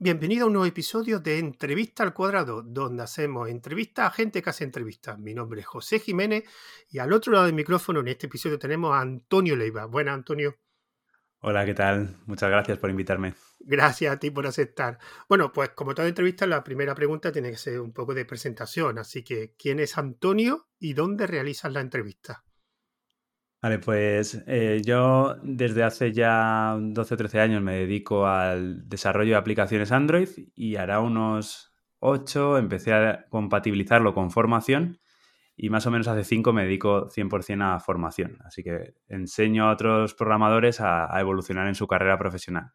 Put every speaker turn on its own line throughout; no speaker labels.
Bienvenido a un nuevo episodio de Entrevista al Cuadrado, donde hacemos entrevistas a gente que hace entrevistas. Mi nombre es José Jiménez y al otro lado del micrófono en este episodio tenemos a Antonio Leiva. Buenas, Antonio.
Hola, ¿qué tal? Muchas gracias por invitarme.
Gracias a ti por aceptar. Bueno, pues como toda entrevista, la primera pregunta tiene que ser un poco de presentación. Así que, ¿quién es Antonio y dónde realizas la entrevista?
Vale, pues eh, yo desde hace ya 12 o 13 años me dedico al desarrollo de aplicaciones Android y hará unos 8 empecé a compatibilizarlo con formación y más o menos hace 5 me dedico 100% a formación. Así que enseño a otros programadores a, evolucionar en su carrera profesional.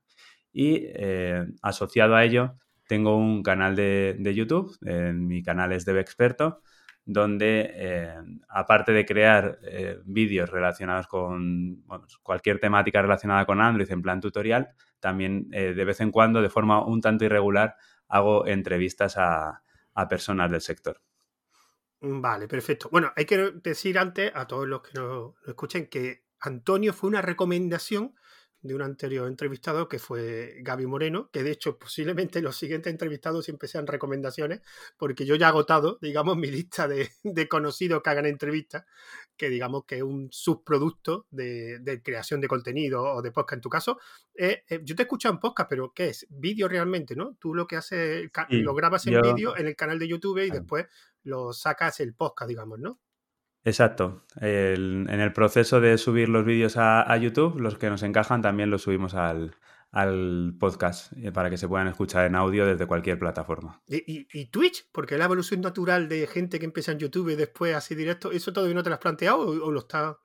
Y eh, asociado a ello tengo un canal de, de YouTube, en mi canal es Dev Experto, donde eh, aparte de crear eh, vídeos relacionados con cualquier temática relacionada con Android en plan tutorial, también eh, de vez en cuando, de forma un tanto irregular, hago entrevistas a, personas del sector.
Vale, perfecto. Bueno, hay que decir antes a todos los que nos escuchen que Antonio fue una recomendación de un anterior entrevistado que fue Gaby Moreno, que de hecho posiblemente los siguientes entrevistados siempre sean recomendaciones, porque yo ya he agotado, digamos, mi lista de, conocidos que hagan entrevistas, que digamos que es un subproducto de, creación de contenido o de podcast en tu caso. Eh, eh, yo te escucho en podcast, pero ¿qué es? Vídeo realmente, ¿no? Tú lo que haces, lo grabas en vídeo en el canal de YouTube y después lo sacas el podcast, digamos, ¿no?
Exacto. en el proceso de subir los vídeos a, YouTube, los que nos encajan también los subimos al, podcast eh, para que se puedan escuchar en audio desde cualquier plataforma.
¿Y, Twitch? Porque la evolución natural de gente que empieza en YouTube y después así directo, ¿eso todavía no te lo has planteado o, lo está...?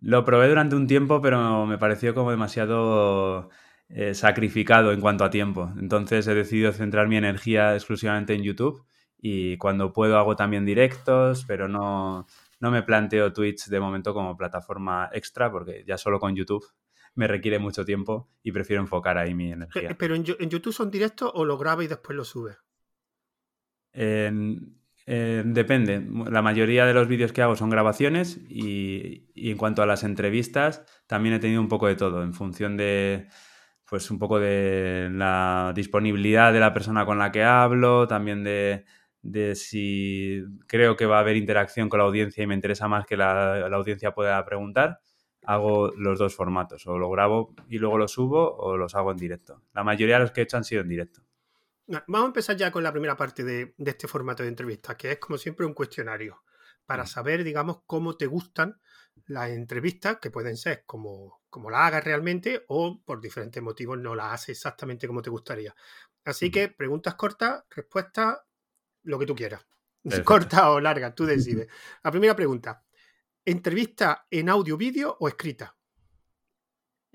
Lo probé durante un tiempo, pero me pareció como demasiado eh, sacrificado en cuanto a tiempo. Entonces he decidido centrar mi energía exclusivamente en YouTube y cuando puedo hago también directos, pero no no me planteo Twitch de momento como plataforma extra porque ya solo con YouTube me requiere mucho tiempo y prefiero enfocar ahí mi energía.
¿Pero en, YouTube son directos o lo graba y después lo sube?
depende. La mayoría de los vídeos que hago son grabaciones y, en cuanto a las entrevistas también he tenido un poco de todo en función de pues un poco de la disponibilidad de la persona con la que hablo, también de de si creo que va a haber interacción con la audiencia y me interesa más que la, audiencia pueda preguntar, hago los dos formatos, o lo grabo y luego lo subo o los hago en directo. La mayoría de los que he hecho han sido en directo.
Vamos a empezar ya con la primera parte de, este formato de entrevista, que es como siempre un cuestionario, para saber, digamos, cómo te gustan las entrevistas, que pueden ser como, como la hagas realmente o por diferentes motivos no la haces exactamente como te gustaría. Así que preguntas cortas, respuestas lo que tú quieras. Corta o larga, tú decides. La primera pregunta. ¿Entrevista en audio, vídeo o escrita?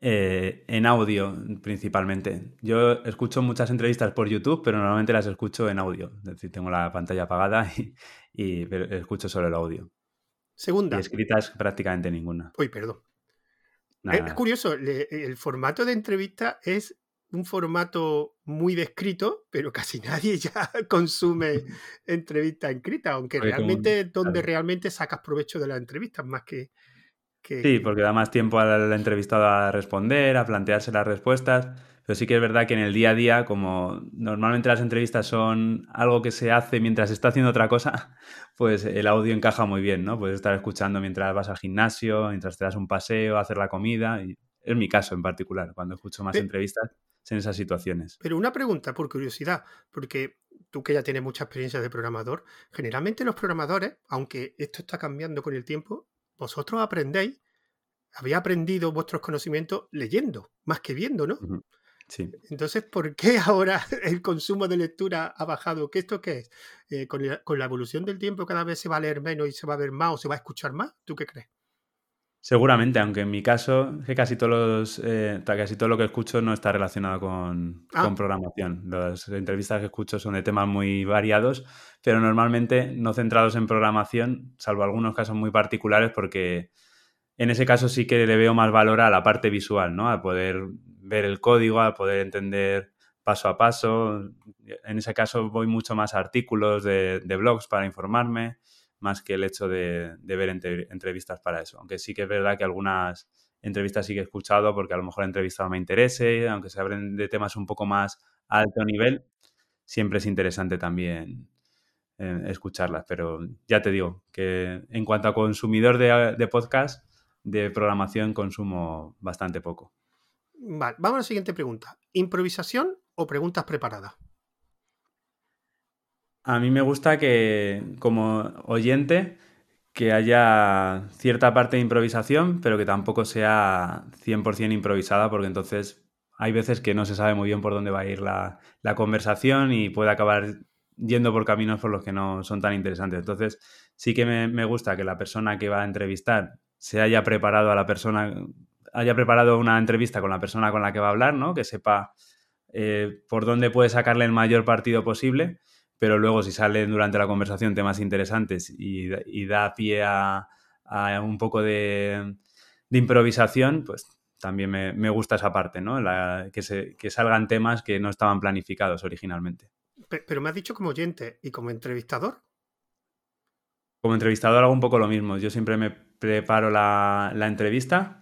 Eh, en audio principalmente. Yo escucho muchas entrevistas por YouTube, pero normalmente las escucho en audio. Es decir, tengo la pantalla apagada y, escucho solo el audio.
Segunda.
Y escritas prácticamente ninguna.
Uy, perdón. Es curioso, el formato de entrevista es un formato muy descrito, pero casi nadie ya consume entrevistas escritas, aunque realmente es donde realmente sacas provecho de las entrevistas, más que,
Sí, porque da más tiempo al entrevistado a responder, a plantearse las respuestas, pero sí que es verdad que en el día a día, como normalmente las entrevistas son algo que se hace mientras está haciendo otra cosa, pues el audio encaja muy bien, ¿no? Puedes estar escuchando mientras vas al gimnasio, mientras te das un paseo, hacer la comida, y es mi caso en particular, cuando escucho más entrevistas en esas situaciones.
Pero una pregunta por curiosidad, porque tú que ya tienes mucha experiencia de programador, generalmente los programadores, aunque esto está cambiando con el tiempo, vosotros aprendéis, habéis aprendido vuestros conocimientos leyendo, más que viendo, ¿no?
Sí.
Entonces, ¿por qué ahora el consumo de lectura ha bajado? ¿Qué esto qué es? Eh, con, con, la, evolución del tiempo cada vez se va a leer menos y se va a ver más o se va a escuchar más? ¿Tú qué crees?
Seguramente, aunque en mi caso, que casi todos eh, casi todo lo que escucho no está relacionado con, ah. con, programación. Las entrevistas que escucho son de temas muy variados, pero normalmente no centrados en programación, salvo algunos casos muy particulares, porque en ese caso sí que le veo más valor a la parte visual, ¿no? A poder ver el código, a poder entender paso a paso. En ese caso voy mucho más a artículos de, de blogs para informarme más que el hecho de, ver entrevistas para eso. Aunque sí que es verdad que algunas entrevistas sí que he escuchado porque a lo mejor la entrevista me interese, aunque se abren de temas un poco más alto nivel, siempre es interesante también eh, escucharlas. Pero ya te digo que en cuanto a consumidor de, de podcast, de programación consumo bastante poco.
Vale, vamos a la siguiente pregunta. ¿Improvisación o preguntas preparadas?
A mí me gusta que, como oyente, que haya cierta parte de improvisación, pero que tampoco sea 100% improvisada, porque entonces hay veces que no se sabe muy bien por dónde va a ir la, la, conversación y puede acabar yendo por caminos por los que no son tan interesantes. Entonces, sí que me, me gusta que la persona que va a entrevistar se haya preparado a la persona, haya preparado una entrevista con la persona con la que va a hablar, ¿no? Que sepa eh, por dónde puede sacarle el mayor partido posible, pero luego si salen durante la conversación temas interesantes y, da pie a, un poco de, improvisación, pues también me, gusta esa parte, ¿no? que, se, que salgan temas que no estaban planificados originalmente.
Pero me has dicho como oyente y como entrevistador.
Como entrevistador hago un poco lo mismo. Yo siempre me preparo la, entrevista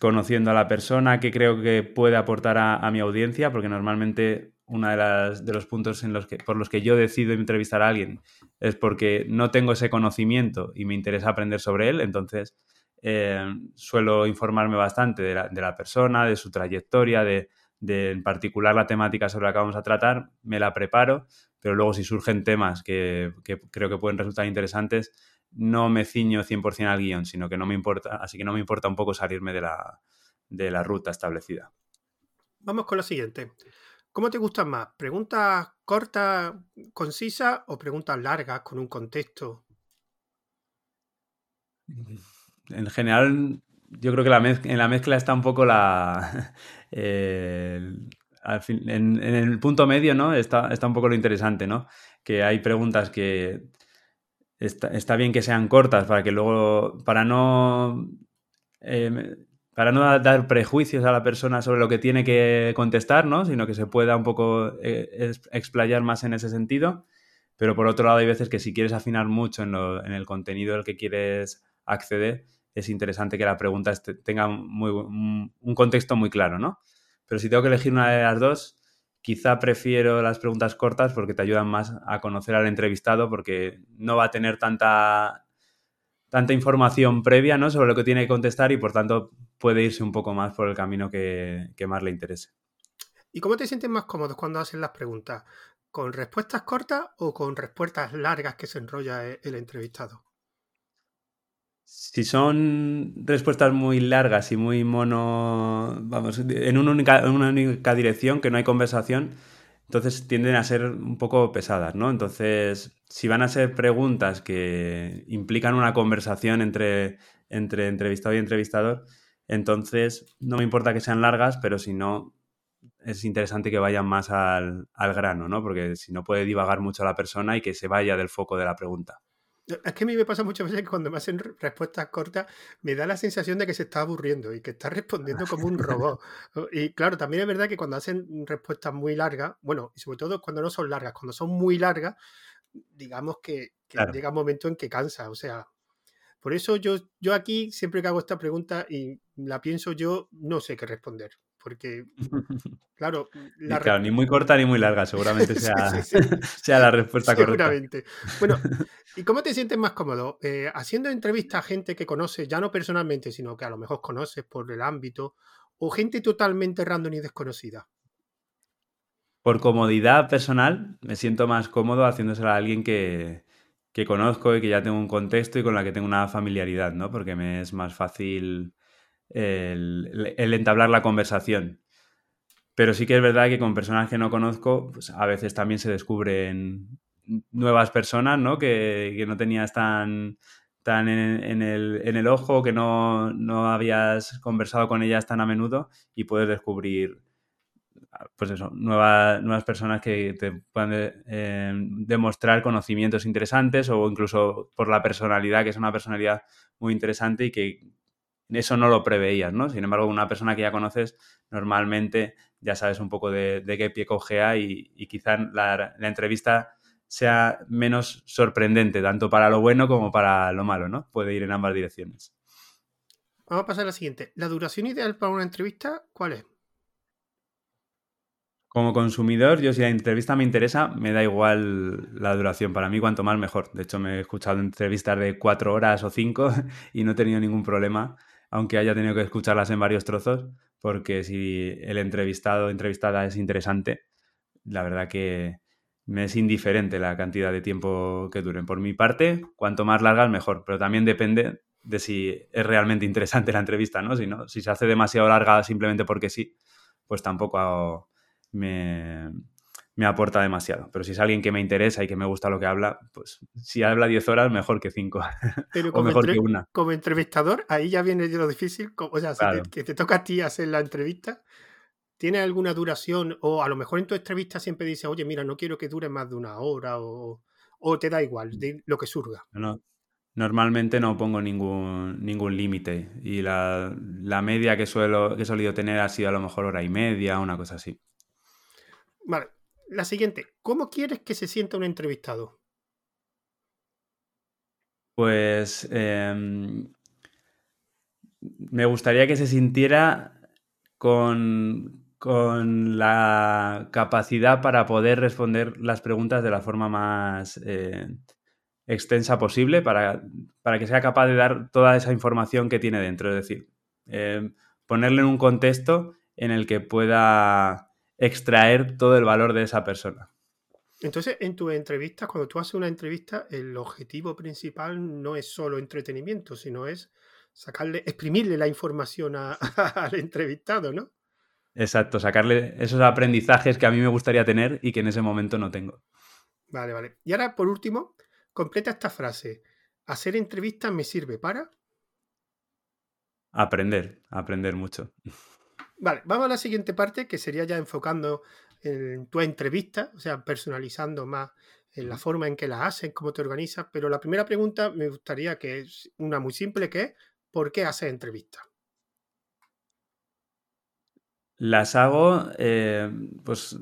conociendo a la persona que creo que puede aportar a, mi audiencia, porque normalmente uno de, de, los puntos en los que, por los que yo decido entrevistar a alguien es porque no tengo ese conocimiento y me interesa aprender sobre él, entonces eh, suelo informarme bastante de la, de la, persona, de su trayectoria, de, de en particular la temática sobre la que vamos a tratar, me la preparo, pero luego si surgen temas que, que creo que pueden resultar interesantes, no me ciño 100% al guion, sino que no me importa, así que no me importa un poco salirme de la, de la ruta establecida.
Vamos con lo siguiente. ¿Cómo te gustan más? ¿Preguntas cortas, concisas o preguntas largas con un contexto?
En general, yo creo que en la mezcla está un poco la... en, el punto medio, ¿no? Está, está un poco lo interesante, ¿no? Que hay preguntas que está, bien que sean cortas para que luego, para no, eh, para no dar prejuicios a la persona sobre lo que tiene que contestar, ¿no? Sino que se pueda un poco eh, explayar más en ese sentido. Pero por otro lado, hay veces que si quieres afinar mucho en, el contenido al que quieres acceder, es interesante que la pregunta tenga muy, un contexto muy claro, ¿no? Pero si tengo que elegir una de las dos, Quizá prefiero las preguntas cortas porque te ayudan más a conocer al entrevistado porque no va a tener tanta, tanta información previa ¿no? sobre lo que tiene que contestar y por tanto puede irse un poco más por el camino que, más le interese.
¿Y cómo te sientes más cómodo cuando haces las preguntas? ¿Con respuestas cortas o con respuestas largas que se enrolla e-, el entrevistado?
Si son respuestas muy largas y muy mono, vamos, en una única, una única dirección, que no hay conversación, entonces tienden a ser un poco pesadas, ¿no? Entonces, si van a ser preguntas que implican una conversación entre, entre entrevistado y entrevistador, entonces no me importa que sean largas, pero si no, es interesante que vayan más al, al grano, ¿no? Porque si no puede divagar mucho la persona y que se vaya del foco de la pregunta.
Es que a mí me pasa muchas veces que cuando me hacen respuestas cortas me da la sensación de que se está aburriendo y que está respondiendo como un robot. Y claro, también es verdad que cuando hacen respuestas muy largas, bueno, y sobre todo cuando no son largas, cuando son muy largas, digamos que, llega un momento en que cansa. O sea, por eso yo, yo aquí, siempre que hago esta pregunta y la pienso yo, no sé qué responder porque, claro,
ni muy corta ni muy larga, seguramente sea, sea la respuesta correcta.
Seguramente. Bueno, ¿y cómo te sientes más cómodo? Eh, haciendo entrevistas a gente que conoces, ya no personalmente, sino que a lo mejor conoces por el ámbito, o gente totalmente random y desconocida.
Por comodidad personal, me siento más cómodo haciéndoselo a alguien que, que conozco y que ya tengo un contexto y con la que tengo una familiaridad, ¿no? Porque me es más fácil el, entablar la conversación. Pero sí que es verdad que con personas que no conozco, pues a veces también se descubren nuevas personas, ¿no? Que, no tenías tan, tan en, el, en, el, ojo, que no, no, habías conversado con ellas tan a menudo y puedes descubrir, pues eso, nuevas, nuevas personas que te puedan eh, demostrar conocimientos interesantes o incluso por la personalidad, que es una personalidad muy interesante y que eso no lo preveías, ¿no? Sin embargo, una persona que ya conoces, normalmente ya sabes un poco de, qué pie cogea y, y quizá la, entrevista sea menos sorprendente, tanto para lo bueno como para lo malo, ¿no? Puede ir en ambas direcciones.
Vamos a pasar a la siguiente. ¿La duración ideal para una entrevista cuál es?
Como consumidor, yo si la entrevista me interesa, me da igual la duración. Para mí, cuanto más mejor. De hecho, me he escuchado entrevistas de cuatro horas o cinco y no he tenido ningún problema, aunque haya tenido que escucharlas en varios trozos, porque si el entrevistado o entrevistada es interesante, la verdad que me es indiferente la cantidad de tiempo que duren. Por mi parte, cuanto más largas, mejor. Pero también depende de si es realmente interesante la entrevista, ¿no? Si, no, si se hace demasiado larga simplemente porque sí, pues tampoco hago me, aporta demasiado. Pero si es alguien que me interesa y que me gusta lo que habla, pues si habla 10 horas, mejor que 5. o mejor que una.
Como entrevistador, ahí ya viene lo difícil. O sea, que te toca a ti hacer la entrevista, ¿tiene alguna duración? O a lo mejor en tu entrevista siempre dices, oye, mira, no quiero que dure más de una hora o, te da igual, de lo que surga.
No, normalmente no pongo ningún, ningún límite y la, la, media que, suelo, que he solido tener ha sido a lo mejor hora y media, una cosa así.
Vale. La siguiente. ¿Cómo quieres que se sienta un entrevistado?
Pues em, me gustaría que se sintiera con, la capacidad para poder responder las preguntas de la forma más eh, extensa posible, para, para, que sea capaz de dar toda esa información que tiene dentro. Es decir, em, ponerle en un contexto en el que pueda extraer todo el valor de esa persona.
Entonces, en tu entrevista, cuando tú haces una entrevista, el objetivo principal no es solo entretenimiento, sino es sacarle, exprimirle la información al entrevistado, ¿no?
Exacto, sacarle esos aprendizajes que a mí me gustaría tener y que en ese momento no tengo.
Vale, vale. Y ahora, por último, completa esta frase. Hacer entrevistas me sirve para...
Aprender, aprender mucho.
Vale, vamos a la siguiente parte, que sería ya enfocando en tu entrevista, o sea, personalizando más en la forma en que la haces, cómo te organizas. Pero la primera pregunta me gustaría que es una muy simple, que es ¿por qué haces entrevistas?
Las hago, eh, pues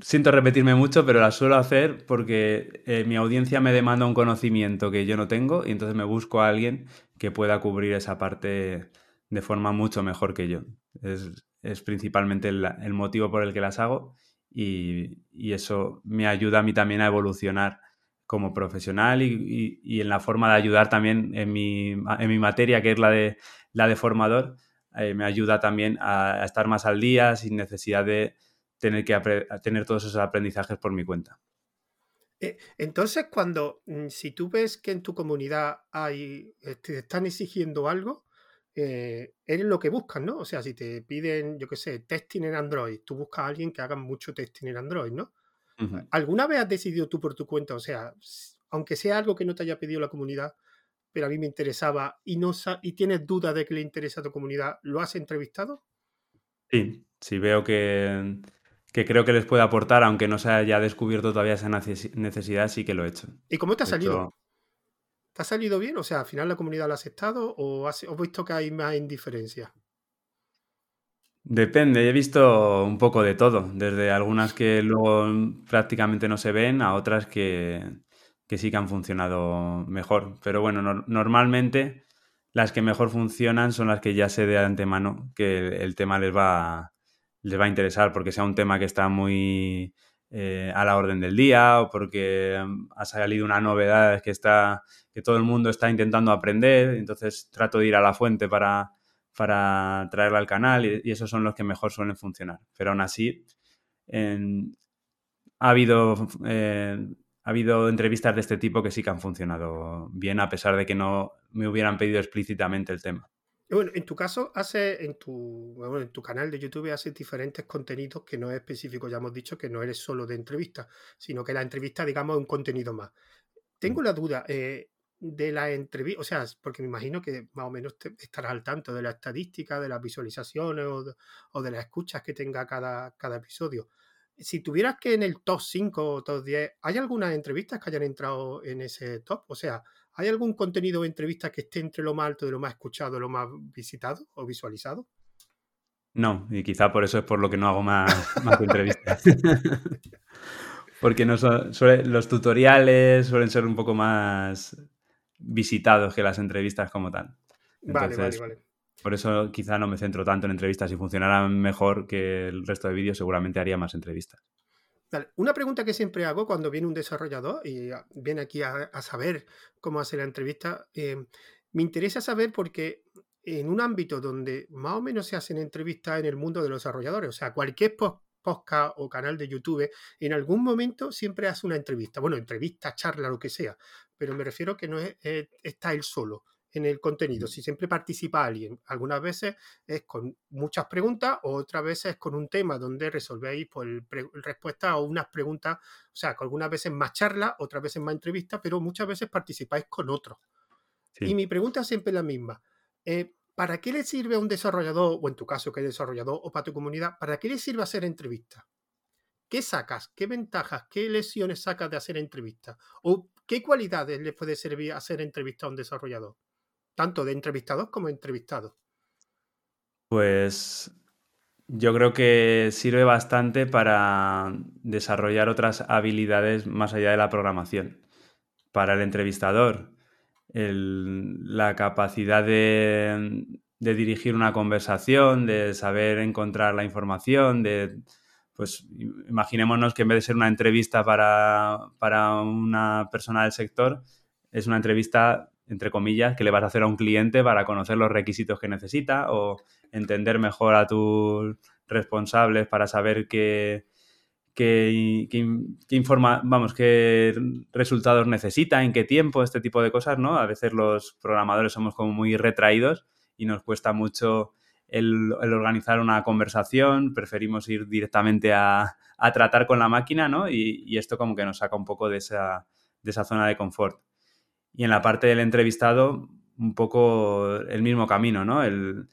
siento repetirme mucho, pero las suelo hacer porque eh, mi audiencia me demanda un conocimiento que yo no tengo y entonces me busco a alguien que pueda cubrir esa parte de forma mucho mejor que yo. Es, es principalmente el, motivo por el que las hago y, eso me ayuda a mí también a evolucionar como profesional y, en la forma de ayudar también en mi, en mi, materia, que es la de, la de formador, eh, me ayuda también a, estar más al día sin necesidad de tener que tener todos esos aprendizajes por mi cuenta.
Eh, entonces, cuando, mm, si tú ves que en tu comunidad hay, te están exigiendo algo, eh, eres lo que buscas, ¿no? O sea, si te piden, yo qué sé, testing en Android, tú buscas a alguien que haga mucho testing en Android, ¿no? ¿Alguna vez has decidido tú por tu cuenta? O sea, aunque sea algo que no te haya pedido la comunidad, pero a mí me interesaba y, no y tienes dudas de que le interesa a tu comunidad, ¿lo has entrevistado?
Sí, sí veo que, que creo que les puede aportar, aunque no se haya descubierto todavía esa necesidad, sí que lo he hecho.
¿Y cómo te ha salido? ¿Te ha salido bien? O sea, al final la comunidad lo ha aceptado o has, visto que hay más indiferencia?
Depende, he visto un poco de todo, desde algunas que luego prácticamente no se ven a otras que, sí que han funcionado mejor. Pero bueno, normalmente las que mejor funcionan son las que ya sé de antemano que el tema les va, les va a interesar, porque sea un tema que está muy eh, a la orden del día o porque mm, ha salido una novedad que está que todo el mundo está intentando aprender, entonces trato de ir a la fuente para, para traerla al canal y, esos son los que mejor suelen funcionar. Pero aún así, ha, habido, eh, ha habido entrevistas de este tipo que sí que han funcionado bien, a pesar de que no me hubieran pedido explícitamente el tema.
Bueno, en tu caso, hace en tu, en tu canal de YouTube haces diferentes contenidos que no es específico, ya hemos dicho que no eres solo de entrevistas, sino que la entrevista, digamos, es un contenido más. Tengo mm. la duda eh, de la entrevista, o sea, porque me imagino que más o menos estarás al tanto de la estadística, de las visualizaciones o de, las escuchas que tenga cada, cada episodio. Si tuvieras que en el top 5 o top 10, ¿hay algunas entrevistas que hayan entrado en ese top? O sea, ¿Hay algún contenido de entrevista que esté entre lo más alto de lo más escuchado, lo más visitado o visualizado?
No, y quizá por eso es por lo que no hago más, entrevistas. Porque no los tutoriales suelen ser un poco más visitados que las entrevistas como tal.
vale, vale, vale.
Por eso quizá no me centro tanto en entrevistas. Si funcionaran mejor que el resto de vídeos, seguramente haría más entrevistas.
Una pregunta que siempre hago cuando viene un desarrollador y viene aquí a, saber cómo hacer la entrevista, eh, me interesa saber porque en un ámbito donde más o menos se hacen entrevistas en el mundo de los desarrolladores, o sea, cualquier podcast o canal de YouTube, en algún momento siempre hace una entrevista. Bueno, entrevista, charla, lo que sea, pero me refiero que no es, está él solo en el contenido, si siempre participa alguien. Algunas veces es con muchas preguntas otras veces es con un tema donde resolvéis pues, respuestas o unas preguntas, o sea, algunas veces más charla, otras veces más entrevistas, pero muchas veces participáis con otros. Y mi pregunta es siempre la misma. Eh, ¿Para qué le sirve a un desarrollador, o en tu caso que eres desarrollador, o para tu comunidad, para qué le sirve hacer entrevistas? ¿Qué sacas? ¿Qué ventajas? ¿Qué lesiones sacas de hacer entrevistas? ¿O qué cualidades le puede servir hacer entrevistas a un desarrollador? Tanto de entrevistados como entrevistados.
Pues yo creo que sirve bastante para desarrollar otras habilidades más allá de la programación. Para el entrevistador, la capacidad de, dirigir una conversación, de saber encontrar la información, de, pues imaginémonos que en vez de ser una entrevista para, para una persona del sector, es una entrevista, entre comillas, que le vas a hacer a un cliente para conocer los requisitos que necesita o entender mejor a tus responsables para saber qué, qué, informa, vamos, qué resultados necesita, en qué tiempo, este tipo de cosas, ¿no? A veces los programadores somos como muy retraídos y nos cuesta mucho el, organizar una conversación, preferimos ir directamente a, tratar con la máquina, ¿no? Y, esto como que nos saca un poco de esa, de esa zona de confort. Y en la parte del entrevistado, un poco el mismo camino, ¿no? El,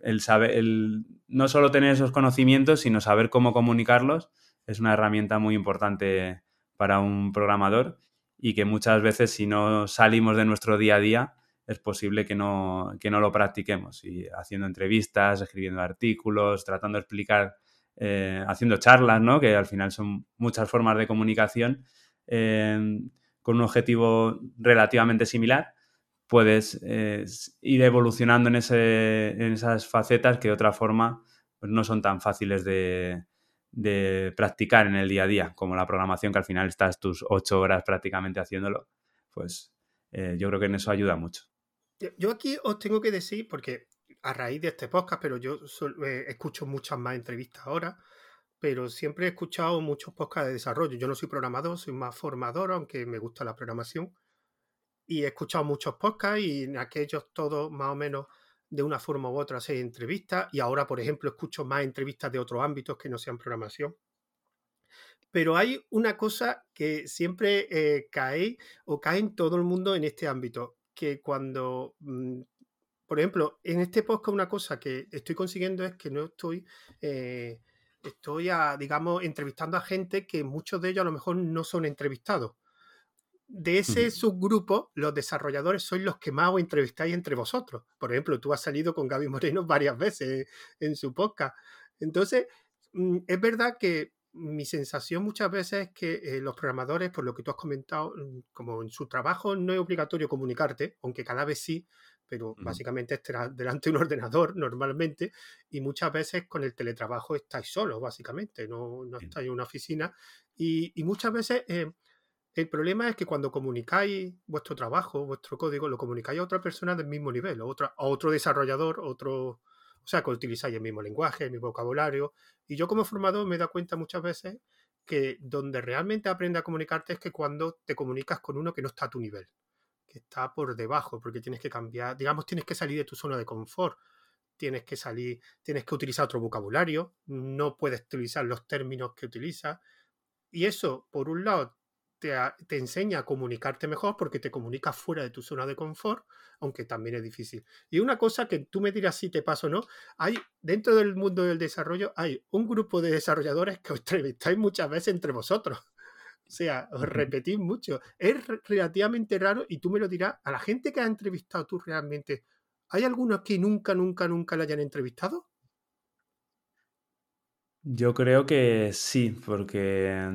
el saber, el no solo tener esos conocimientos, sino saber cómo comunicarlos es una herramienta muy importante para un programador y que muchas veces si no salimos de nuestro día a día es posible que no, no lo practiquemos. Y haciendo entrevistas, escribiendo artículos, tratando de explicar, eh, haciendo charlas, ¿no? que al final son muchas formas de comunicación eh, con un objetivo relativamente similar, puedes eh, ir evolucionando en, ese, en esas facetas que de otra forma pues no son tan fáciles de, de practicar en el día a día, como la programación, que al final estás tus ocho horas prácticamente haciéndolo, pues eh, yo creo que en eso ayuda mucho.
Yo aquí os tengo que decir, porque a raíz de este podcast, pero yo eh, escucho muchas más entrevistas ahora, pero siempre he escuchado muchos podcasts de desarrollo. Yo no soy programador, soy más formador, aunque me gusta la programación. Y he escuchado muchos podcasts y en aquellos todos más o menos de una forma u otra hacer entrevistas y ahora, por ejemplo, escucho más entrevistas de otros ámbitos que no sean programación. Pero hay una cosa que siempre eh, cae o cae en todo el mundo en este ámbito, que cuando, mm, por ejemplo, en este podcast una cosa que estoy consiguiendo es que no estoy, eh, estoy, digamos, entrevistando a gente que muchos de ellos a lo mejor no son entrevistados de ese subgrupo, los desarrolladores sois los que más os entrevistáis entre vosotros. Por ejemplo, tú has salido con Gaby Moreno varias veces en su podcast. Entonces, mm, es verdad que mi sensación muchas veces es que eh, los programadores, por lo que tú has comentado, mm, como en su trabajo no es obligatorio comunicarte, aunque cada vez sí, pero básicamente estarás delante de un ordenador normalmente y muchas veces con el teletrabajo estáis solos, básicamente, no, no estáis en una oficina. Y, muchas veces... Eh, el problema es que cuando comunicáis vuestro trabajo, vuestro código, lo comunicáis a otra persona del mismo nivel, a, otra, a otro desarrollador, otro, o sea, que utilizáis el mismo lenguaje, el mismo vocabulario. Y yo como formador me he dado cuenta muchas veces que donde realmente aprende a comunicarte es que cuando te comunicas con uno que no está a tu nivel, está por debajo, porque tienes que cambiar, digamos, tienes que salir de tu zona de confort, tienes que salir, tienes que utilizar otro vocabulario, no puedes utilizar los términos que utilizas. Y eso, por un lado, te, enseña a comunicarte mejor porque te comunicas fuera de tu zona de confort, aunque también es difícil. Y una cosa que tú me dirás si te pasa o no, hay dentro del mundo del desarrollo hay un grupo de desarrolladores que os entrevistáis muchas veces entre vosotros. O sea, os repetís mucho. Es relativamente raro y tú me lo dirás, a la gente que has entrevistado tú realmente, ¿hay algunos que nunca, nunca, nunca le hayan entrevistado?
Yo creo que sí, porque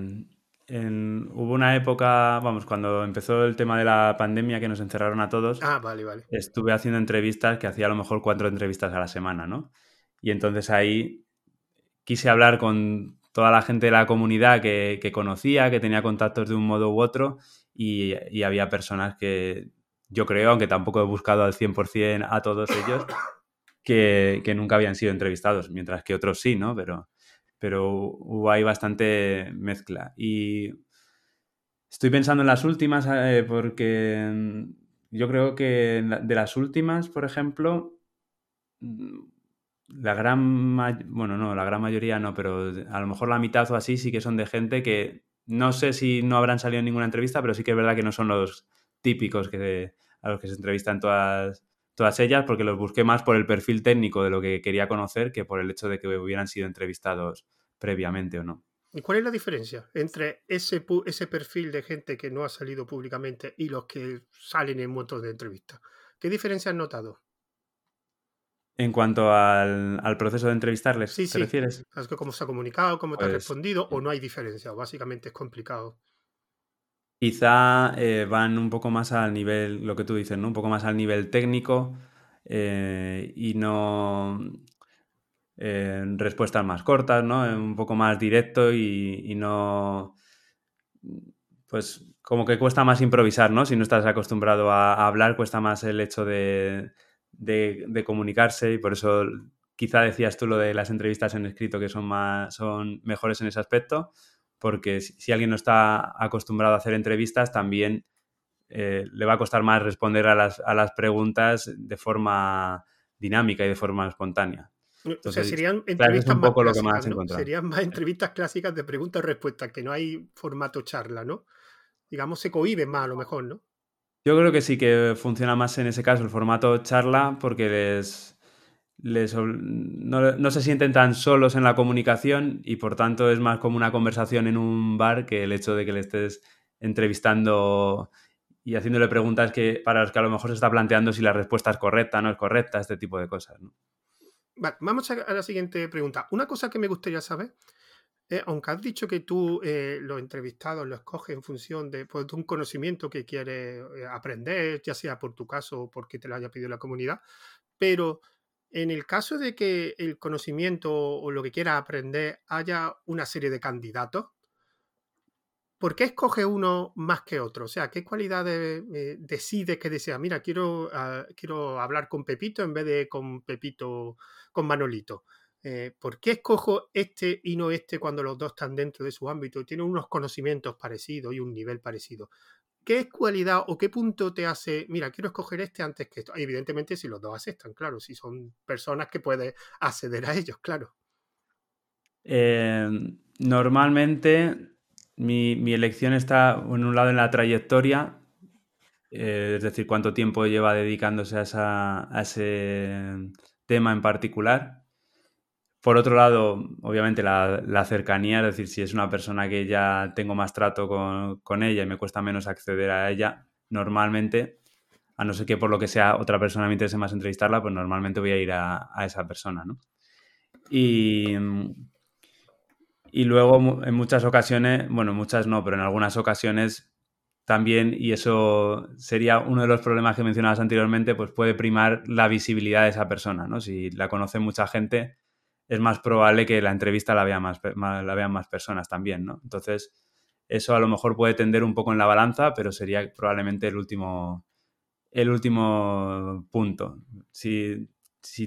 hubo una época, vamos, cuando empezó el tema de la pandemia que nos encerraron a todos.
Ah, vale, vale.
Estuve haciendo entrevistas que hacía a lo mejor cuatro entrevistas a la semana, ¿no? Y entonces ahí quise hablar con toda la gente de la comunidad que, conocía, que tenía contactos de un modo u otro, y, había personas que yo creo, aunque tampoco he buscado al 100% a todos ellos, que, nunca habían sido entrevistados, mientras que otros sí, ¿no? Pero, pero hubo ahí bastante mezcla. Y estoy pensando en las últimas eh, porque yo creo que de las últimas, por ejemplo, la gran, bueno, no, la gran mayoría no, pero a lo mejor la mitad o así sí que son de gente que no sé si no habrán salido en ninguna entrevista, pero sí que es verdad que no son los típicos que, a los que se entrevistan todas, todas ellas, porque los busqué más por el perfil técnico de lo que quería conocer que por el hecho de que hubieran sido entrevistados previamente o no.
¿Y cuál es la diferencia entre ese, ese perfil de gente que no ha salido públicamente y los que salen en motos de entrevistas? ¿Qué diferencia has notado?
En cuanto al, proceso de entrevistarles,
sí,
¿te sí. refieres?
¿Cómo se ha comunicado? ¿Cómo te ha pues respondido? ¿O no hay diferencia? básicamente es complicado.
Quizá eh, van un poco más al nivel, lo que tú dices, ¿no? Un poco más al nivel técnico eh, y no eh, respuestas más cortas, ¿no? Un poco más directo y, no. Pues como que cuesta más improvisar, ¿no? Si no estás acostumbrado a, hablar, cuesta más el hecho de, de, comunicarse y por eso quizá decías tú lo de las entrevistas en escrito que son, más, son mejores en ese aspecto porque si, alguien no está acostumbrado a hacer entrevistas, también eh, le va a costar más responder a las, a las, preguntas de forma dinámica y de forma espontánea.
o sea, serían entrevistas más clásicas, Serían más entrevistas clásicas de preguntas y respuestas, que no hay formato charla, ¿no? Digamos, se cohiben más a lo mejor, ¿no?
Yo creo que sí que funciona más en ese caso el formato charla porque les, no, se sienten tan solos en la comunicación y por tanto es más como una conversación en un bar que el hecho de que le estés entrevistando y haciéndole preguntas que para las que a lo mejor se está planteando si la respuesta es correcta, no es correcta, este tipo de cosas.
Vamos a, la siguiente pregunta. Una cosa que me gustaría saber, aunque has dicho que tú eh, los entrevistados lo escoges en función de, pues, un conocimiento que quieres eh, aprender, ya sea por tu caso o porque te lo haya pedido la comunidad, pero en el caso de que el conocimiento o lo que quiera aprender haya una serie de candidatos, ¿por qué escoge uno más que otro? O sea, ¿qué cualidades eh, decide que desea? Mira, quiero, ah, quiero hablar con Pepito en vez de con Pepito, con Manolito. Eh, ¿Por qué escojo este y no este cuando los dos están dentro de su ámbito y tienen unos conocimientos parecidos y un nivel parecido? ¿qué cualidad o qué punto te hace, mira, quiero escoger este antes que esto? Evidentemente, si los dos aceptan, claro, si son personas que puedes acceder a ellos, claro.
Em, normalmente mi, elección está en un lado en la trayectoria, eh, es decir, cuánto tiempo lleva dedicándose a ese tema en particular. Por otro lado, obviamente la, cercanía, es decir, si es una persona que ya tengo más trato con, ella y me cuesta menos acceder a ella, normalmente, a no ser que por lo que sea otra persona me interese más entrevistarla, pues normalmente voy a ir a, esa persona, ¿no? Y, y luego en muchas ocasiones, bueno, muchas no, pero en algunas ocasiones también, y eso sería uno de los problemas que mencionabas anteriormente, pues puede primar la visibilidad de esa persona, ¿no? Si la conoce mucha gente, es más probable que la entrevista la, vea más, la vean más personas también, ¿no? Entonces, eso a lo mejor puede tender un poco en la balanza, pero sería probablemente el último, el último punto. Si,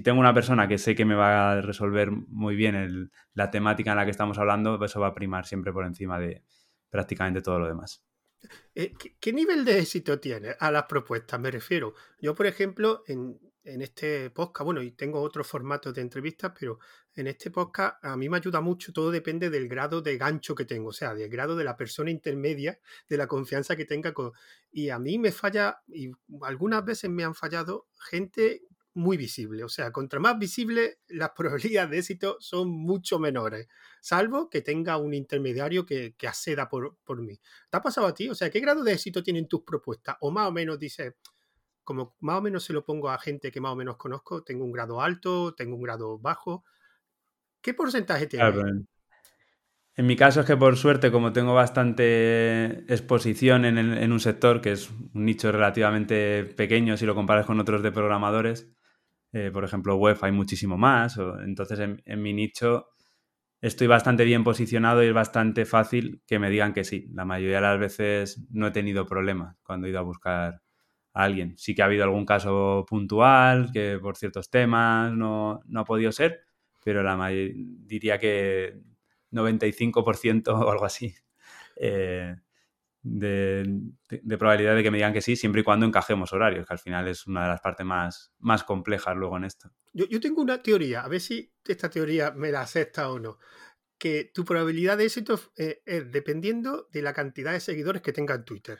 tengo una persona que sé que me va a resolver muy bien la temática en la que estamos hablando, eso va a primar siempre por encima de prácticamente todo lo demás.
Eh, ¿Qué, nivel de éxito tiene a las propuestas? Me refiero. Yo, por ejemplo, en, en este podcast, bueno, y tengo otros formatos de entrevistas, pero en este podcast a mí me ayuda mucho, todo depende del grado de gancho que tengo, o sea, del grado de la persona intermedia, de la confianza que tenga. Y a mí me falla, y algunas veces me han fallado gente muy visible, o sea, contra más visible las probabilidades de éxito son mucho menores, salvo que tenga un intermediario que, que acceda por, por mí. ¿Te ha pasado a ti? O sea, ¿qué grado de éxito tienen tus propuestas? O más o menos dices, como más o menos se lo pongo a gente que más o menos conozco, tengo un grado alto, tengo un grado bajo. ¿Qué porcentaje tiene?
En mi caso es que por suerte, como tengo bastante exposición en, un sector, que es un nicho relativamente pequeño si lo comparas con otros de programadores, eh, por ejemplo web hay muchísimo más, entonces en, mi nicho estoy bastante bien posicionado y es bastante fácil que me digan que sí. La mayoría de las veces no he tenido problemas cuando he ido a buscar a alguien. Sí que ha habido algún caso puntual que por ciertos temas no, no ha podido ser, pero la diría que 95% o algo así eh, de, probabilidad de que me digan que sí, siempre y cuando encajemos horarios, que al final es una de las partes más, más complejas luego en esto.
Yo, yo tengo una teoría, a ver si esta teoría me la acepta o no, que tu probabilidad de éxito eh, es dependiendo de la cantidad de seguidores que tenga en Twitter.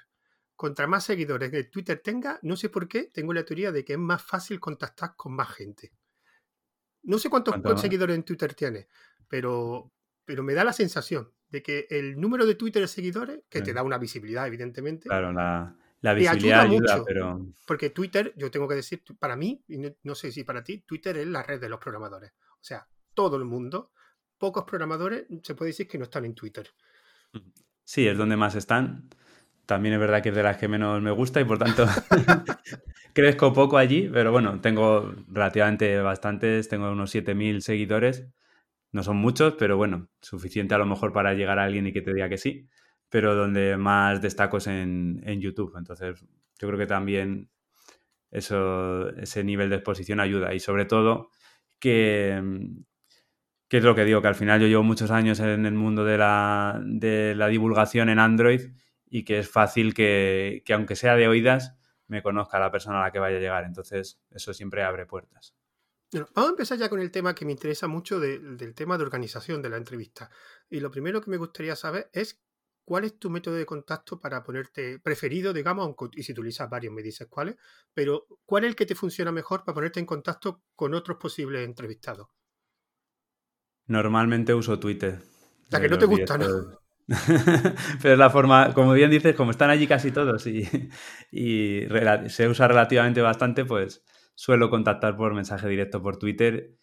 Contra más seguidores que Twitter tenga, no sé por qué, tengo la teoría de que es más fácil contactar con más gente. No sé cuántos seguidores en Twitter tiene, pero pero me da la sensación de que el número de Twitter de seguidores, que te da una visibilidad, evidentemente.
Claro, la, la visibilidad ayuda, mucho, pero.
Porque Twitter, yo tengo que decir, para mí, y no, sé si para ti, Twitter es la red de los programadores. O sea, todo el mundo, pocos programadores, se puede decir que no están en Twitter.
Sí, es donde más están. También es verdad que es de las que menos me gusta y por tanto crezco poco allí, pero bueno, tengo relativamente bastantes, tengo unos 7.000 seguidores no son muchos, pero bueno, suficiente a lo mejor para llegar a alguien y que te diga que sí. Pero donde más destaco es en, YouTube. Entonces, yo creo que también eso, ese nivel de exposición ayuda. Y sobre todo, que, que es lo que digo, que al final yo llevo muchos años en el mundo de la, de la divulgación en Android y que es fácil que, que, aunque sea de oídas, me conozca la persona a la que vaya a llegar. Entonces, eso siempre abre puertas
vamos a empezar ya con el tema que me interesa mucho del tema de organización de la entrevista. Y lo primero que me gustaría saber es cuál es tu método de contacto para ponerte preferido, digamos, y si utilizas varios me dices cuáles, pero cuál es el que te funciona mejor para ponerte en contacto con otros posibles entrevistados.
Normalmente uso Twitter.
La que no te gusta, ¿no?
Pero es la forma, como bien dices, como están allí casi todos y, y se usa relativamente bastante, pues suelo contactar por mensaje directo por Twitter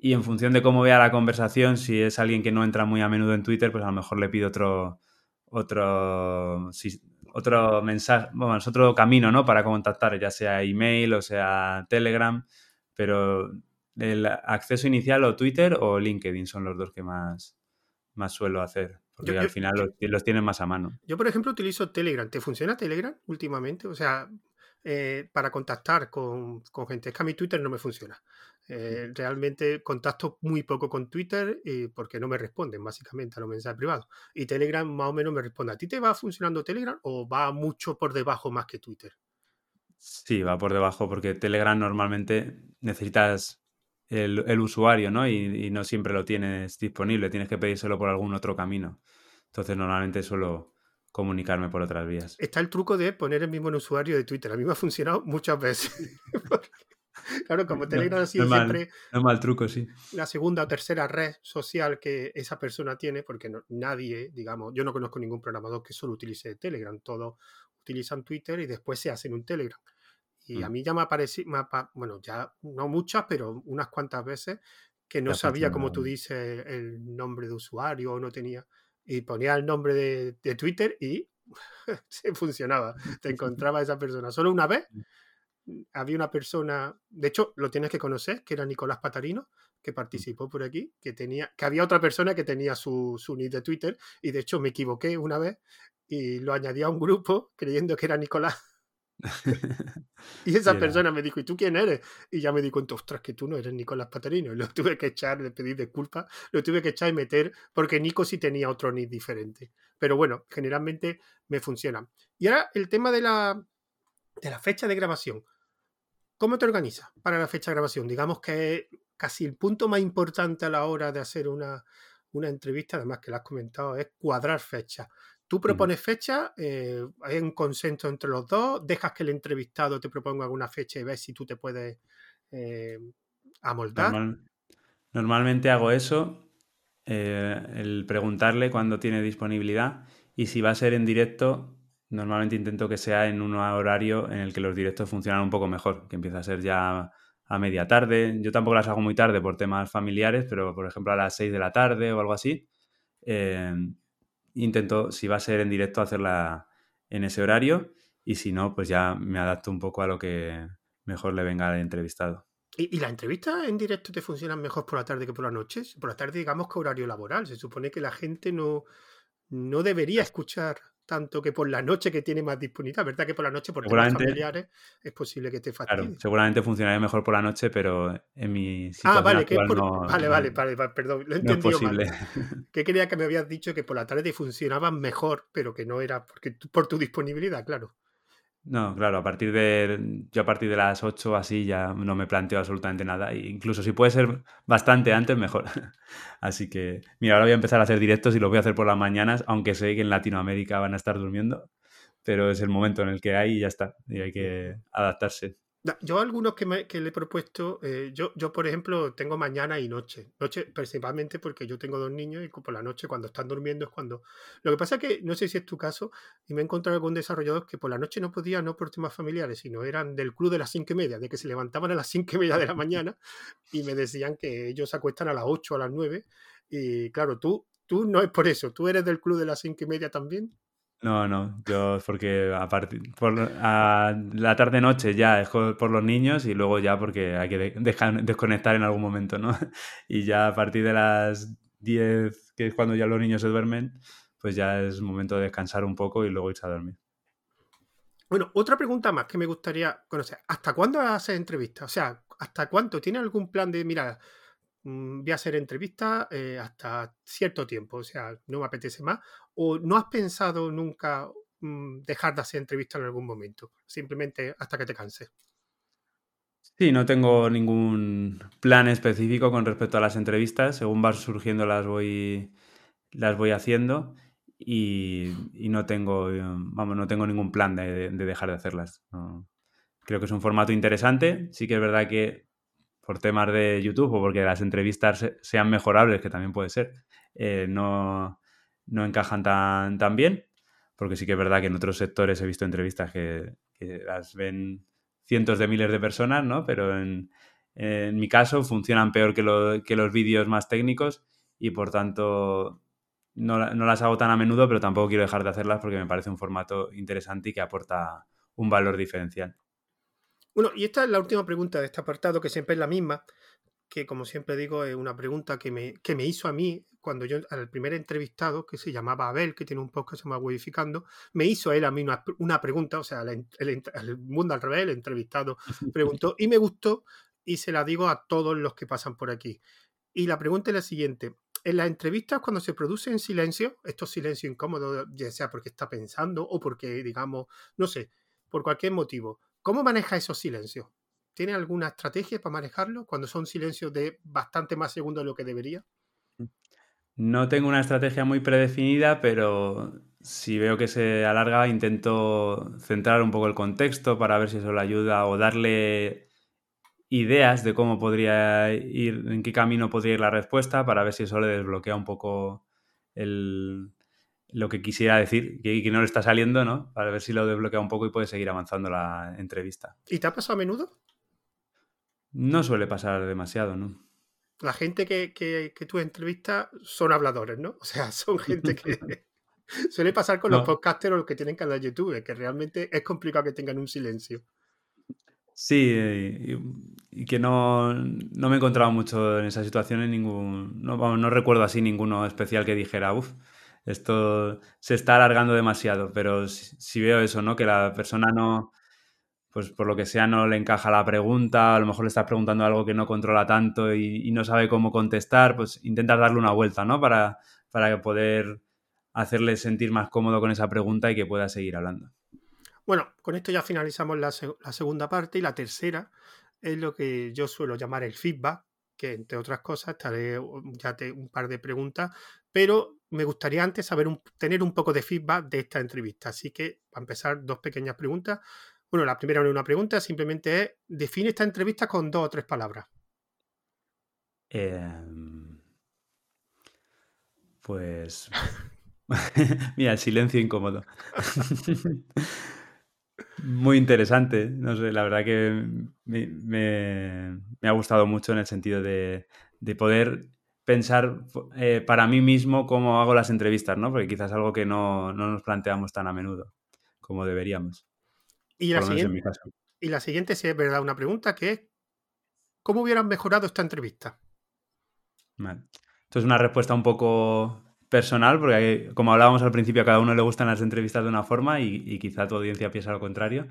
y en función de cómo vea la conversación, si es alguien que no entra muy a menudo en Twitter, pues a lo mejor le pido otro, otro, otro mensaje, bueno, es otro camino, ¿no? Para contactar, ya sea email o sea Telegram, pero el acceso inicial o Twitter o LinkedIn son los dos que más, más suelo hacer. Porque al final los, los, tienen más a mano.
Yo, por ejemplo, utilizo Telegram. ¿Te funciona Telegram últimamente? O sea, eh, para contactar con, gente. Es que a mi Twitter no me funciona. Eh, realmente contacto muy poco con Twitter porque no me responden básicamente a los mensajes privados. Y Telegram más o menos me responde. ¿A ti te va funcionando Telegram o va mucho por debajo más que Twitter?
Sí, va por debajo porque Telegram normalmente necesitas el, usuario, ¿no? Y, y, no siempre lo tienes disponible, tienes que pedírselo por algún otro camino. Entonces normalmente suelo, comunicarme por otras vías.
Está el truco de poner el mismo usuario de Twitter. A mí me ha funcionado muchas veces. claro, como Telegram ha sido siempre.
No mal truco, sí.
La segunda o tercera red social que esa persona tiene, porque nadie, digamos, yo no conozco ningún programador que solo utilice Telegram. Todos utilizan Twitter y después se hacen un Telegram. Y a mm. mí ya me ha parecido, bueno, ya no muchas, pero unas cuantas veces que no sabía, como tú dices, el nombre de usuario o no tenía y ponía el nombre de, Twitter y se funcionaba. Te encontraba esa persona. Solo una vez había una persona, de hecho lo tienes que conocer, que era Nicolás Patarino, que participó por aquí, que tenía, que había otra persona que tenía su, su nick de Twitter y de hecho me equivoqué una vez y lo añadí a un grupo creyendo que era Nicolás y esa persona me dijo, ¿y tú quién eres? Y ya me di cuenta, ostras, que tú no eres Nicolás Patarino. Y lo tuve que echar, le pedí disculpas, lo tuve que echar y meter, porque Nico sí tenía otro nick diferente. Pero bueno, generalmente me funciona. Y ahora el tema de la, de la fecha de grabación. ¿Cómo te organizas para la fecha de grabación? Digamos que casi el punto más importante a la hora de hacer una, una entrevista, además que lo has comentado, es cuadrar fecha. Tú propones fecha, eh, hay un consenso entre los dos, dejas que el entrevistado te proponga alguna fecha y ves si tú te puedes eh, amoldar.
normalmente hago eso, eh, el preguntarle cuándo tiene disponibilidad y si va a ser en directo, normalmente intento que sea en un horario en el que los directos funcionan un poco mejor, que empieza a ser ya a media tarde. Yo tampoco las hago muy tarde por temas familiares, pero por ejemplo a las 6 de la tarde o algo así eh, intento, si va a ser en directo, hacerla en ese horario y si no, pues ya me adapto un poco a lo que mejor le venga al entrevistado.
¿Y, y las entrevistas en directo te funcionan mejor por la tarde que por la noche? Por la tarde, digamos que horario laboral. Se supone que la gente no, no debería escuchar tanto que por la noche que tiene más disponibilidad, ¿verdad? Que por la noche por temas familiares es posible que te fastidie.
Claro, seguramente funcionaría mejor por la noche, pero en mi situación
Ah, vale, que por...
no,
vale, vale, vale, vale, perdón, lo he
no es
entendido mal.
posible.
Que quería que me habías dicho que por la tarde te funcionaban mejor, pero que no era porque por tu disponibilidad, claro.
No, claro, a partir de yo a partir de las 8 así ya no me planteo absolutamente nada. e incluso si puede ser bastante antes, mejor. Así que, mira, ahora voy a empezar a hacer directos y los voy a hacer por las mañanas, aunque sé que en Latinoamérica van a estar durmiendo, pero es el momento en el que hay y ya está. Y hay que adaptarse.
Yo algunos que, me- que le he propuesto, eh, yo, yo por ejemplo tengo mañana y noche. Noche principalmente porque yo tengo dos niños y por la noche cuando están durmiendo es cuando... Lo que pasa es que no sé si es tu caso y me he encontrado algún desarrollador que por la noche no podía, no por temas familiares, sino eran del club de las cinco y media, de que se levantaban a las cinco y media de la mañana y me decían que ellos se acuestan a las ocho o a las nueve. Y claro, tú, tú no es por eso, tú eres del club de las cinco y media también.
No, no, yo porque a partir por a la tarde noche ya es por los niños y luego ya porque hay que de- dejar- desconectar en algún momento, ¿no? Y ya a partir de las 10, que es cuando ya los niños se duermen, pues ya es momento de descansar un poco y luego irse a dormir.
Bueno, otra pregunta más que me gustaría conocer. ¿Hasta cuándo haces entrevistas? O sea, ¿hasta cuánto? ¿Tienes algún plan de, mira, voy a hacer entrevistas eh, hasta cierto tiempo? O sea, no me apetece más. ¿O no has pensado nunca mm, dejar de hacer entrevistas en algún momento? Simplemente hasta que te canses.
Sí, no tengo ningún plan específico con respecto a las entrevistas. Según van surgiendo las voy, las voy haciendo y, no tengo, vamos, no tengo ningún plan de, de dejar de hacerlas. Creo que es un formato interesante. Sí que es verdad que por temas de YouTube o porque las entrevistas se- sean mejorables, que también puede ser, eh, no, no encajan tan, tan bien. Porque sí que es verdad que en otros sectores he visto entrevistas que, las ven cientos de miles de personas, ¿no? Pero en, en mi caso funcionan peor que, lo- que los vídeos más técnicos y por tanto no, no las hago tan a menudo, pero tampoco quiero dejar de hacerlas porque me parece un formato interesante y que aporta un valor diferencial.
Bueno, y esta es la última pregunta de este apartado, que siempre es la misma, que como siempre digo, es una pregunta que me, que me hizo a mí cuando yo, al primer entrevistado, que se llamaba Abel, que tiene un podcast que se llama Wodificando, me hizo él a mí una, una pregunta, o sea, el, el- el mundo al revés, el entrevistado preguntó, y me gustó, y se la digo a todos los que pasan por aquí. Y la pregunta es la siguiente. En las entrevistas, cuando se produce en silencio, estos silencios incómodos, ya sea porque está pensando o porque, digamos, no sé, por cualquier motivo, ¿cómo maneja esos silencios? ¿Tiene alguna estrategia para manejarlo cuando son silencios de bastante más segundos de lo que debería?
No tengo una estrategia muy predefinida, pero si veo que se alarga, intento centrar un poco el contexto para ver si eso le ayuda o darle ideas de cómo podría ir, en qué camino podría ir la respuesta, para ver si eso le desbloquea un poco el, lo que quisiera decir y que no le está saliendo, ¿no? Para ver si lo desbloquea un poco y puede seguir avanzando la entrevista.
¿Y te ha pasado a menudo?
No suele pasar demasiado, ¿no?
La gente que, que, que tú entrevistas son habladores, ¿no? O sea, son gente que suele pasar con los podcasters o los que tienen canal de YouTube, que realmente es complicado que tengan un silencio.
Sí, eh, y, y que no, no me he encontrado mucho en esa situación, en ningún, no, no recuerdo así ninguno especial que dijera, uff, esto se está alargando demasiado, pero si, veo eso, ¿no? Que la persona no, pues por lo que sea, no le encaja la pregunta, a lo mejor le estás preguntando algo que no controla tanto y, no sabe cómo contestar, pues intentas darle una vuelta, ¿no? Para, para poder hacerle sentir más cómodo con esa pregunta y que pueda seguir hablando.
Bueno, con esto ya finalizamos la, seg- la segunda parte y la tercera es lo que yo suelo llamar el feedback, que entre otras cosas estaré ya un par de preguntas, pero me gustaría antes saber tener un poco de feedback de esta entrevista. Así que, para empezar, dos pequeñas preguntas. Bueno, la primera no es una pregunta, simplemente es, define esta entrevista con dos o tres palabras.
Eh, pues. Mira, el silencio incómodo. Muy interesante. No sé, la verdad que me, me- me ha gustado mucho en el sentido de, de poder pensar eh, para mí mismo cómo hago las entrevistas, ¿no? Porque quizás es algo que no, nos planteamos tan a menudo como deberíamos.
Y la, siguiente, y la siguiente, si es verdad, una pregunta que es, ¿cómo hubieran mejorado esta entrevista?
Esto es una respuesta un poco personal, porque como hablábamos al principio, a cada uno le gustan las entrevistas de una forma y, quizá tu audiencia piensa lo contrario,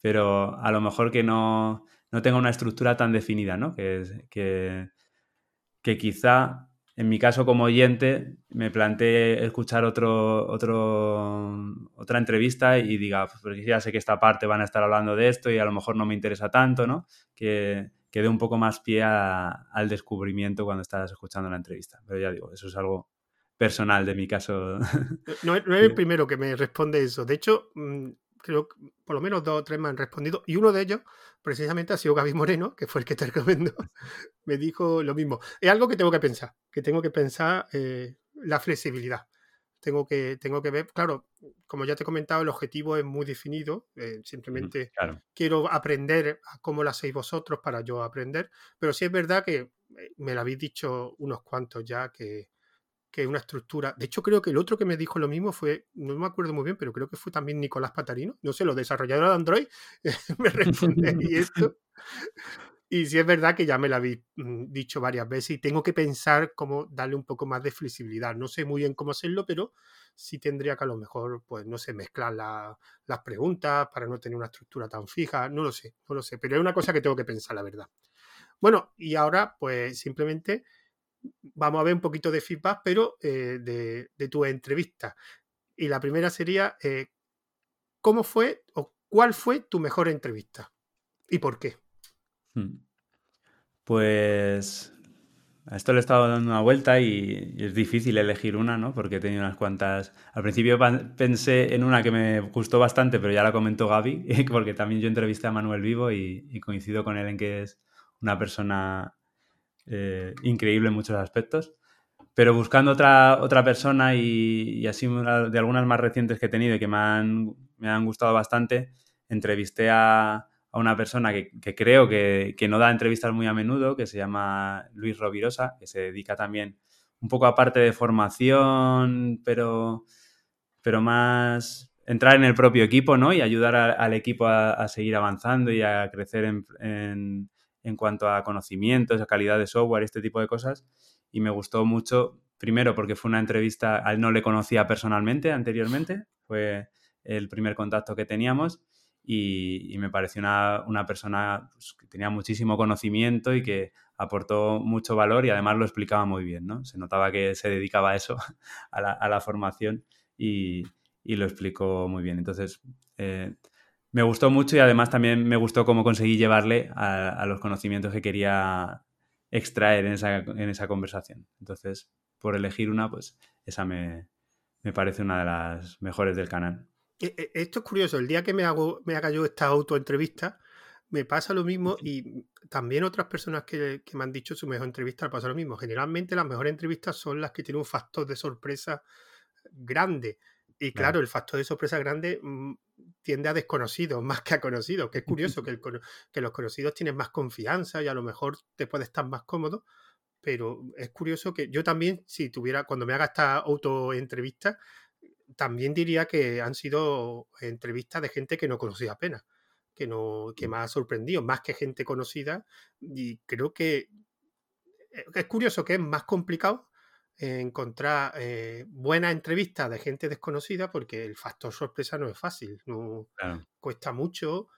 pero a lo mejor que no, no tenga una estructura tan definida, ¿no? Que, que, que quizá en mi caso como oyente me planteé escuchar otro, otra entrevista y diga, pues ya sé que esta parte van a estar hablando de esto y a lo mejor no me interesa tanto, ¿no? Que, que dé un poco más pie al descubrimiento cuando estás escuchando la entrevista. Pero ya digo, eso es algo personal de mi caso.
No, no es el primero que me responde eso. De hecho, mm, creo que por lo menos dos o tres me han respondido y uno de ellos precisamente ha sido Gaby Moreno, que fue el que te recomiendo, me dijo lo mismo. Es algo que tengo que pensar, que tengo que pensar eh, la flexibilidad. Tengo que, tengo que ver, claro, como ya te he comentado, el objetivo es muy definido. Eh, simplemente quiero aprender a cómo lo hacéis vosotros para yo aprender. Pero sí es verdad que eh, me lo habéis dicho unos cuantos ya que, que una estructura. De hecho, creo que el otro que me dijo lo mismo fue, no me acuerdo muy bien, pero creo que fue también Nicolás Patarino, no sé, los desarrolladores de Android, me responde y esto. Y sí es verdad que ya me lo habéis mm, dicho varias veces y tengo que pensar cómo darle un poco más de flexibilidad. No sé muy bien cómo hacerlo, pero sí tendría que a lo mejor, pues no sé, mezclar las preguntas para no tener una estructura tan fija. No lo sé, no lo sé, pero es una cosa que tengo que pensar, la verdad. Bueno, y ahora, pues simplemente vamos a ver un poquito de feedback, pero eh, de, tu entrevista. Y la primera sería, eh, ¿cómo fue o cuál fue tu mejor entrevista? ¿Y por qué? Hmm.
Pues a esto le he estado dando una vuelta y, es difícil elegir una, ¿no? Porque he tenido unas cuantas... Al principio pensé en una que me gustó bastante, pero ya la comentó Gaby, porque también yo entrevisté a Manuel Vivo y coincido con él en que es una persona eh, increíble en muchos aspectos. Pero buscando otra, otra persona y, así de algunas más recientes que he tenido y que me han, me han gustado bastante, entrevisté a, a una persona que, que creo que, que, no da entrevistas muy a menudo, que se llama Luis Rovirosa, que se dedica también un poco a parte de formación, pero, pero más entrar en el propio equipo, ¿no? Y ayudar al equipo a, a, seguir avanzando y a crecer en, en cuanto a conocimientos, a calidad de software, este tipo de cosas. Y me gustó mucho, primero porque fue una entrevista, a él no le conocía personalmente anteriormente, fue el primer contacto que teníamos y, me pareció una, persona pues, que tenía muchísimo conocimiento y que aportó mucho valor y además lo explicaba muy bien, ¿no? Se notaba que se dedicaba a eso, a la, formación y, lo explicó muy bien. Entonces, eh, me gustó mucho y además también me gustó cómo conseguí llevarle a, los conocimientos que quería extraer en esa, conversación. Entonces, por elegir una, pues esa me, parece una de las mejores del canal.
E, e, esto es curioso, el día que me, hago, me haga yo esta autoentrevista, me pasa lo mismo y también otras personas que, que me han dicho su mejor entrevista me pasa lo mismo. Generalmente las mejores entrevistas son las que tienen un factor de sorpresa grande. Y claro, el factor de sorpresa grande mm, tiende a desconocidos más que a conocidos, que es curioso que, que los conocidos tienen más confianza y a lo mejor te puedes estar más cómodo, pero es curioso que yo también, si tuviera, cuando me haga esta autoentrevista, también diría que han sido entrevistas de gente que no conocía apenas, que, no, que mm. me ha sorprendido, más que gente conocida, y creo que eh, es curioso que es más complicado encontrar eh, buenas entrevistas de gente desconocida porque el factor sorpresa no es fácil, no cuesta mucho,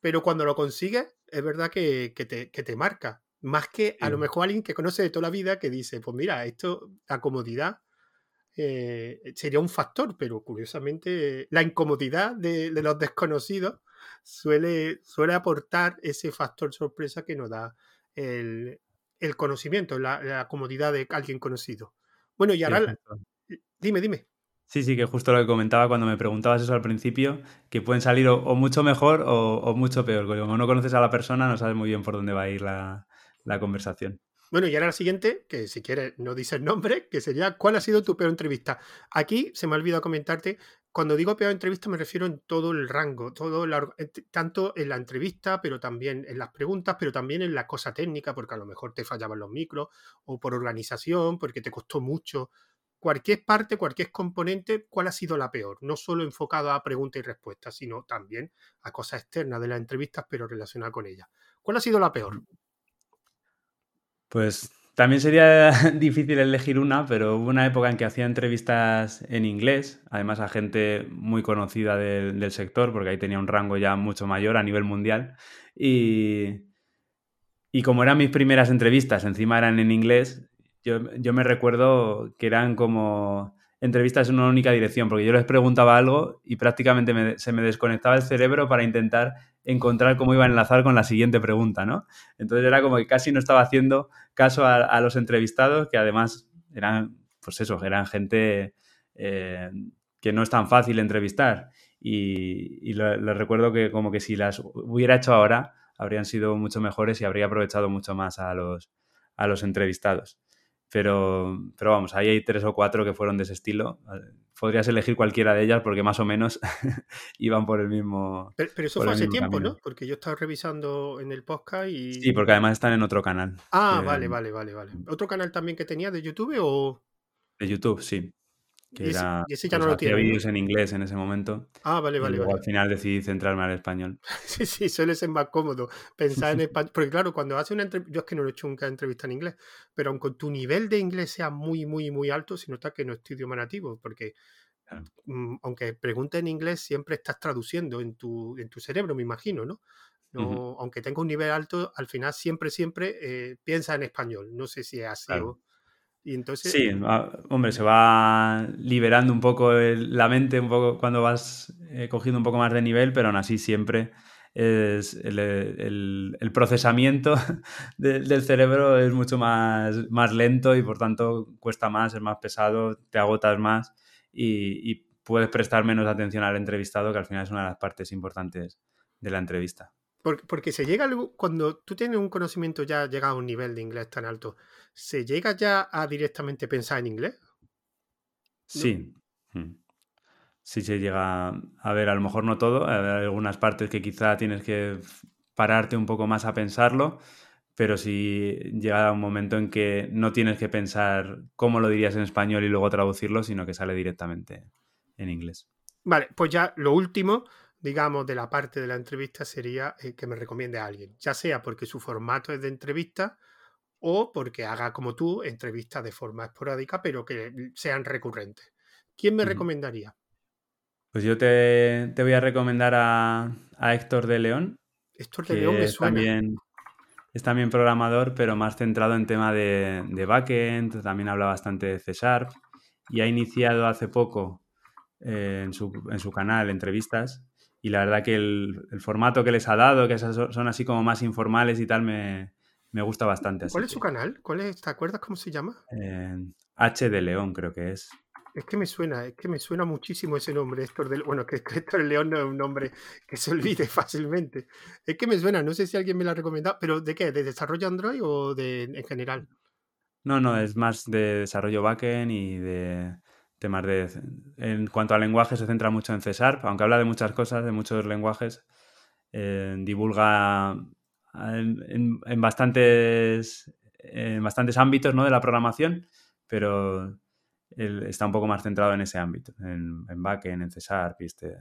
pero cuando lo consigues es verdad que, te, marca. Más que a lo mejor alguien que conoce de toda la vida que dice, pues mira, esto, la comodidad eh, sería un factor, pero curiosamente la incomodidad de, los desconocidos suele, suele aportar ese factor sorpresa que nos da el, conocimiento, la comodidad de alguien conocido. Bueno, y ahora, dime, dime.
Sí, sí, que justo lo que comentaba cuando me preguntabas eso al principio, que pueden salir o, mucho mejor o, mucho peor. Como no conoces a la persona, no sabes muy bien por dónde va a ir la, conversación.
Bueno, y ahora la siguiente, que si quieres no dices el nombre, que sería ¿cuál ha sido tu peor entrevista? Aquí se me ha olvidado comentarte cuando digo peor entrevista me refiero en todo el rango, todo tanto en la entrevista, pero también en las preguntas, pero también en la cosa técnica, porque a lo mejor te fallaban los micros, o por organización, porque te costó mucho. Cualquier parte, cualquier componente, ¿cuál ha sido la peor? No solo enfocado a preguntas y respuestas, sino también a cosas externas de las entrevistas, pero relacionadas con ellas. ¿Cuál ha sido la peor?
Pues también sería difícil elegir una, pero hubo una época en que hacía entrevistas en inglés, además a gente muy conocida del, sector, porque ahí tenía un rango ya mucho mayor a nivel mundial. Y, y como eran mis primeras entrevistas, encima eran en inglés, yo, yo me recuerdo que eran como entrevistas en una única dirección, porque yo les preguntaba algo y prácticamente se me desconectaba el cerebro para intentar encontrar cómo iba a enlazar con la siguiente pregunta, ¿no? Entonces era como que casi no estaba haciendo caso a, los entrevistados, que además eran, pues eso, eran gente eh, que no es tan fácil entrevistar. Y, les recuerdo que como que si las hubiera hecho ahora, habrían sido mucho mejores y habría aprovechado mucho más a los, a los entrevistados. Pero, pero vamos, ahí hay tres o cuatro que fueron de ese estilo. Podrías elegir cualquiera de ellas porque más o menos iban por el mismo.
Pero, eso fue hace tiempo, ¿no? Porque yo estaba revisando en el podcast y.
Sí, porque además están en otro canal.
Ah, vale, vale, vale, vale. ¿Otro canal también que tenía de YouTube o.?
De YouTube, sí.
Que y, ya
pues,
no lo tiene.
vídeos en inglés en ese momento.
Ah, vale, vale.
Y
luego
al final decidí centrarme al español.
sí, sí, suele ser más cómodo pensar en español. Porque claro, cuando hace una entrevista, yo es que no lo he hecho nunca entrevista en inglés, pero aunque tu nivel de inglés sea muy, muy, muy alto, se nota que no es tu idioma nativo, porque mm, aunque pregunte en inglés, siempre estás traduciendo en tu, en tu cerebro, me imagino, ¿no? no Aunque tenga un nivel alto, al final siempre, siempre eh, piensa en español. No sé si es así o entonces...
Sí, hombre, se va liberando un poco la mente, un poco cuando vas eh, cogiendo un poco más de nivel, pero aún así siempre es el, procesamiento del cerebro es mucho más, más lento y por tanto cuesta más, es más pesado, te agotas más y, puedes prestar menos atención al entrevistado, que al final es una de las partes importantes de la entrevista.
Porque, porque se llega cuando tú tienes un conocimiento ya llegado a un nivel de inglés tan alto, ¿se llega ya a directamente pensar en inglés?
Sí. Mm. Sí se llega a ver, a lo mejor no todo, hay algunas partes que quizá tienes que pararte un poco más a pensarlo, pero si llega un momento en que no tienes que pensar cómo lo dirías en español y luego traducirlo, sino que sale directamente en inglés.
Vale, pues ya lo último, digamos, de la parte de la entrevista sería eh, que me recomiende a alguien, ya sea porque su formato es de entrevista o porque haga como tú entrevistas de forma esporádica, pero que sean recurrentes. ¿Quién me recomendaría?
Pues yo te, voy a recomendar a, Héctor de León.
Héctor de León me suena.
También, es también programador, pero más centrado en tema de, de backend, también habla bastante de C Sharp y ha iniciado hace poco eh, en, su, en, su, canal entrevistas y la verdad que el, el, formato que les ha dado, que son así como más informales y tal, me, me gusta bastante.
¿Cuál es su canal? ¿Cuál es, ¿Te acuerdas cómo se llama?
Eh, H de León, creo que es.
Es que me suena, es que me suena muchísimo ese nombre, Héctor del Bueno, que Héctor del León no es un nombre que se olvide fácilmente. Es que me suena, no sé si alguien me lo ha recomendado, pero ¿de qué? ¿De desarrollo Android o de en general?
No, no, es más de desarrollo backend y de temas de. En cuanto al lenguaje, se centra mucho en C aunque habla de muchas cosas, de muchos lenguajes. Eh, divulga en, bastantes, en bastantes ámbitos ¿no? de la programación, pero él está un poco más centrado en ese ámbito, en, en backend, en C y este,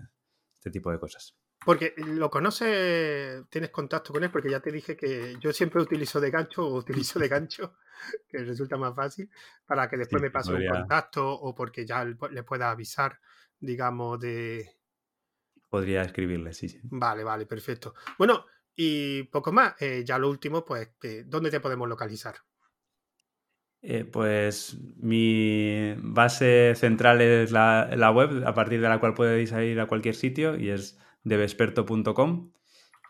este tipo de cosas.
Porque lo conoces, tienes contacto con él, porque ya te dije que yo siempre utilizo de gancho o utilizo de gancho, que resulta más fácil, para que después me pase un contacto o porque ya le pueda avisar, digamos, de...
Podría escribirle, sí, sí.
Vale, vale, perfecto. Bueno, y poco más. Eh, ya lo último, pues, ¿dónde te podemos localizar?
Eh, pues mi base central es la, web, a partir de la cual podéis ir a cualquier sitio y es devesperto.com.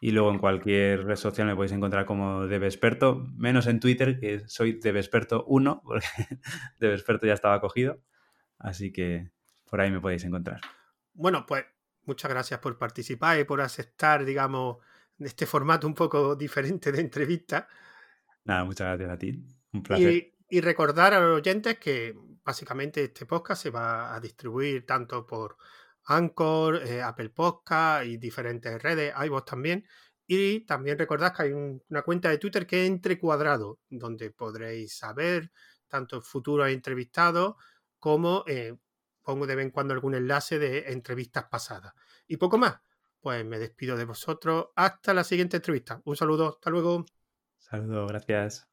Y luego en cualquier red social me podéis encontrar como Devesperto, menos en Twitter, que soy Devesperto1, porque Devesperto ya estaba cogido. Así que por ahí me podéis encontrar.
Bueno, pues muchas gracias por participar y por aceptar, digamos, este formato un poco diferente de entrevista.
Nada, muchas gracias a ti. Un placer.
Y, recordar a los oyentes que básicamente este podcast se va a distribuir tanto por Anchor, eh, Apple Podcast y diferentes redes, iVoox también. Y también recordad que hay una cuenta de Twitter que es Entre Cuadrado, donde podréis saber tanto futuros entrevistados como eh, pongo de vez en cuando algún enlace de entrevistas pasadas. Y poco más. Pues me despido de vosotros. Hasta la siguiente entrevista. Un saludo. Hasta luego.
Saludos, gracias.